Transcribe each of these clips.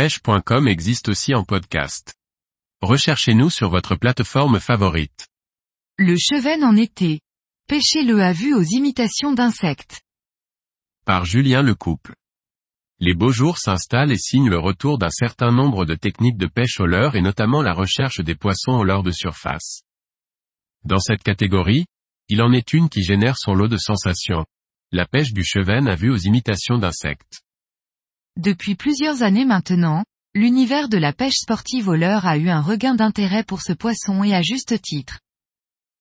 pêche.com existe aussi en podcast. Recherchez-nous sur votre plateforme favorite. Le cheven en été. Pêchez-le à vue aux imitations d'insectes. Par Julien Lecouple. Les beaux jours s'installent et signent le retour d'un certain nombre de techniques de pêche au leurre et notamment la recherche des poissons au leurre de surface. Dans cette catégorie, il en est une qui génère son lot de sensations. La pêche du cheven à vue aux imitations d'insectes. Depuis plusieurs années maintenant, l'univers de la pêche sportive au leurre a eu un regain d'intérêt pour ce poisson et à juste titre.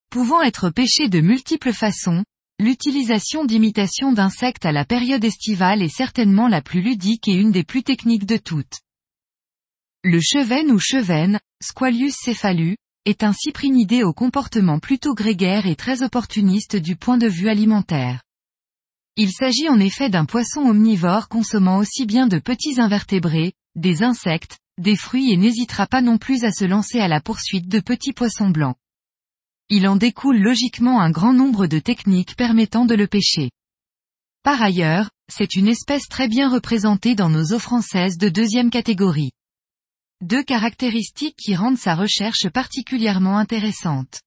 Pouvant être pêché de multiples façons, l'utilisation d'imitations d'insectes à la période estivale est certainement la plus ludique et une des plus techniques de toutes. Le cheven ou cheven, Squalius cephalus, est un cyprinidé au comportement plutôt grégaire et très opportuniste du point de vue alimentaire. Il s'agit en effet d'un poisson omnivore consommant aussi bien de petits invertébrés, des insectes, des fruits et n'hésitera pas non plus à se lancer à la poursuite de petits poissons blancs. Il en découle logiquement un grand nombre de techniques permettant de le pêcher. Par ailleurs, c'est une espèce très bien représentée dans nos eaux françaises de deuxième catégorie. Deux caractéristiques qui rendent sa recherche particulièrement intéressante.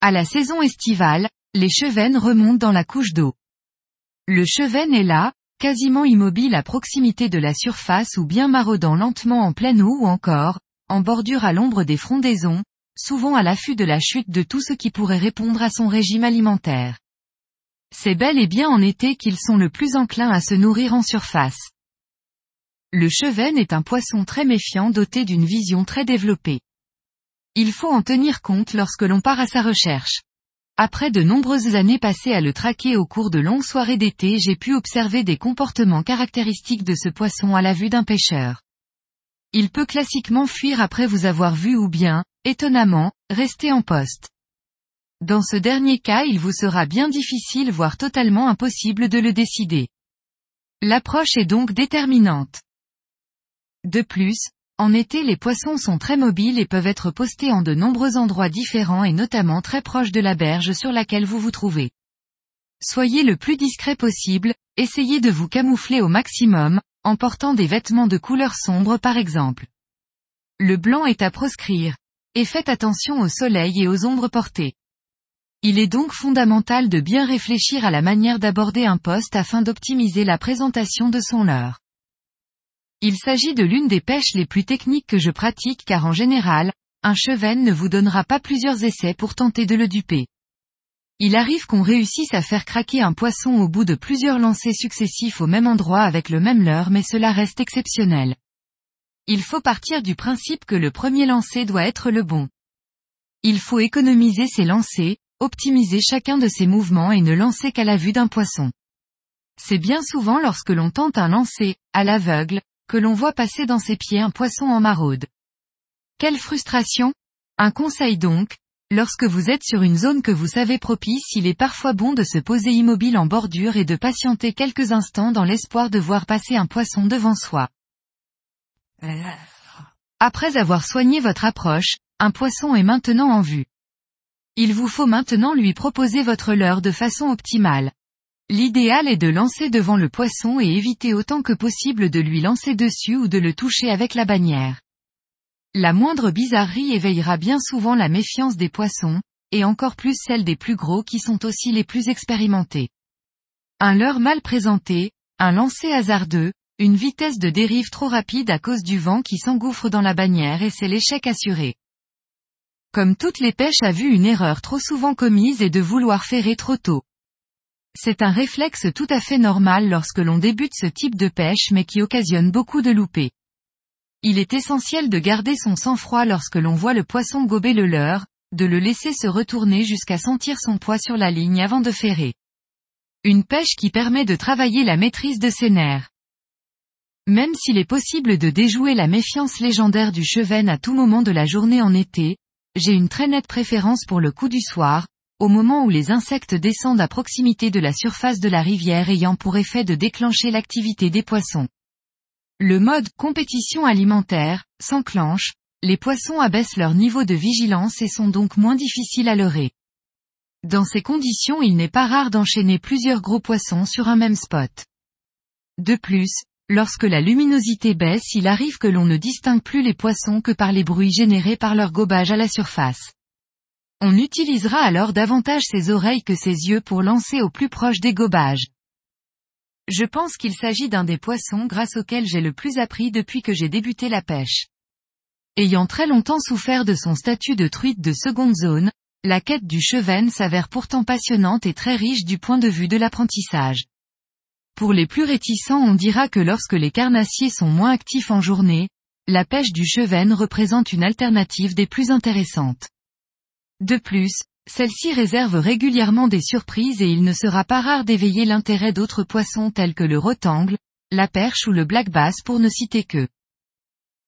À la saison estivale, les chevennes remontent dans la couche d'eau. Le cheven est là, quasiment immobile à proximité de la surface ou bien maraudant lentement en pleine eau ou encore, en bordure à l'ombre des frondaisons, souvent à l'affût de la chute de tout ce qui pourrait répondre à son régime alimentaire. C'est bel et bien en été qu'ils sont le plus enclins à se nourrir en surface. Le cheven est un poisson très méfiant doté d'une vision très développée. Il faut en tenir compte lorsque l'on part à sa recherche. Après de nombreuses années passées à le traquer au cours de longues soirées d'été j'ai pu observer des comportements caractéristiques de ce poisson à la vue d'un pêcheur. Il peut classiquement fuir après vous avoir vu ou bien, étonnamment, rester en poste. Dans ce dernier cas il vous sera bien difficile voire totalement impossible de le décider. L'approche est donc déterminante. De plus, en été les poissons sont très mobiles et peuvent être postés en de nombreux endroits différents et notamment très proches de la berge sur laquelle vous vous trouvez. Soyez le plus discret possible, essayez de vous camoufler au maximum, en portant des vêtements de couleur sombre par exemple. Le blanc est à proscrire. Et faites attention au soleil et aux ombres portées. Il est donc fondamental de bien réfléchir à la manière d'aborder un poste afin d'optimiser la présentation de son leurre. Il s'agit de l'une des pêches les plus techniques que je pratique car en général, un cheven ne vous donnera pas plusieurs essais pour tenter de le duper. Il arrive qu'on réussisse à faire craquer un poisson au bout de plusieurs lancers successifs au même endroit avec le même leurre mais cela reste exceptionnel. Il faut partir du principe que le premier lancer doit être le bon. Il faut économiser ses lancers, optimiser chacun de ses mouvements et ne lancer qu'à la vue d'un poisson. C'est bien souvent lorsque l'on tente un lancer, à l'aveugle, que l'on voit passer dans ses pieds un poisson en maraude. Quelle frustration Un conseil donc, lorsque vous êtes sur une zone que vous savez propice il est parfois bon de se poser immobile en bordure et de patienter quelques instants dans l'espoir de voir passer un poisson devant soi. Après avoir soigné votre approche, un poisson est maintenant en vue. Il vous faut maintenant lui proposer votre leurre de façon optimale. L'idéal est de lancer devant le poisson et éviter autant que possible de lui lancer dessus ou de le toucher avec la bannière. La moindre bizarrerie éveillera bien souvent la méfiance des poissons, et encore plus celle des plus gros qui sont aussi les plus expérimentés. Un leurre mal présenté, un lancer hasardeux, une vitesse de dérive trop rapide à cause du vent qui s'engouffre dans la bannière et c'est l'échec assuré. Comme toutes les pêches a vu une erreur trop souvent commise est de vouloir ferrer trop tôt. C'est un réflexe tout à fait normal lorsque l'on débute ce type de pêche mais qui occasionne beaucoup de loupés. Il est essentiel de garder son sang-froid lorsque l'on voit le poisson gober le leurre, de le laisser se retourner jusqu'à sentir son poids sur la ligne avant de ferrer. Une pêche qui permet de travailler la maîtrise de ses nerfs. Même s'il est possible de déjouer la méfiance légendaire du cheven à tout moment de la journée en été, j'ai une très nette préférence pour le coup du soir, au moment où les insectes descendent à proximité de la surface de la rivière ayant pour effet de déclencher l'activité des poissons. Le mode compétition alimentaire s'enclenche, les poissons abaissent leur niveau de vigilance et sont donc moins difficiles à leurrer. Dans ces conditions il n'est pas rare d'enchaîner plusieurs gros poissons sur un même spot. De plus, lorsque la luminosité baisse il arrive que l'on ne distingue plus les poissons que par les bruits générés par leur gobage à la surface. On utilisera alors davantage ses oreilles que ses yeux pour lancer au plus proche des gobages. Je pense qu'il s'agit d'un des poissons grâce auxquels j'ai le plus appris depuis que j'ai débuté la pêche. Ayant très longtemps souffert de son statut de truite de seconde zone, la quête du cheven s'avère pourtant passionnante et très riche du point de vue de l'apprentissage. Pour les plus réticents on dira que lorsque les carnassiers sont moins actifs en journée, la pêche du cheven représente une alternative des plus intéressantes. De plus, celle-ci réserve régulièrement des surprises et il ne sera pas rare d'éveiller l'intérêt d'autres poissons tels que le rotangle, la perche ou le black bass pour ne citer que.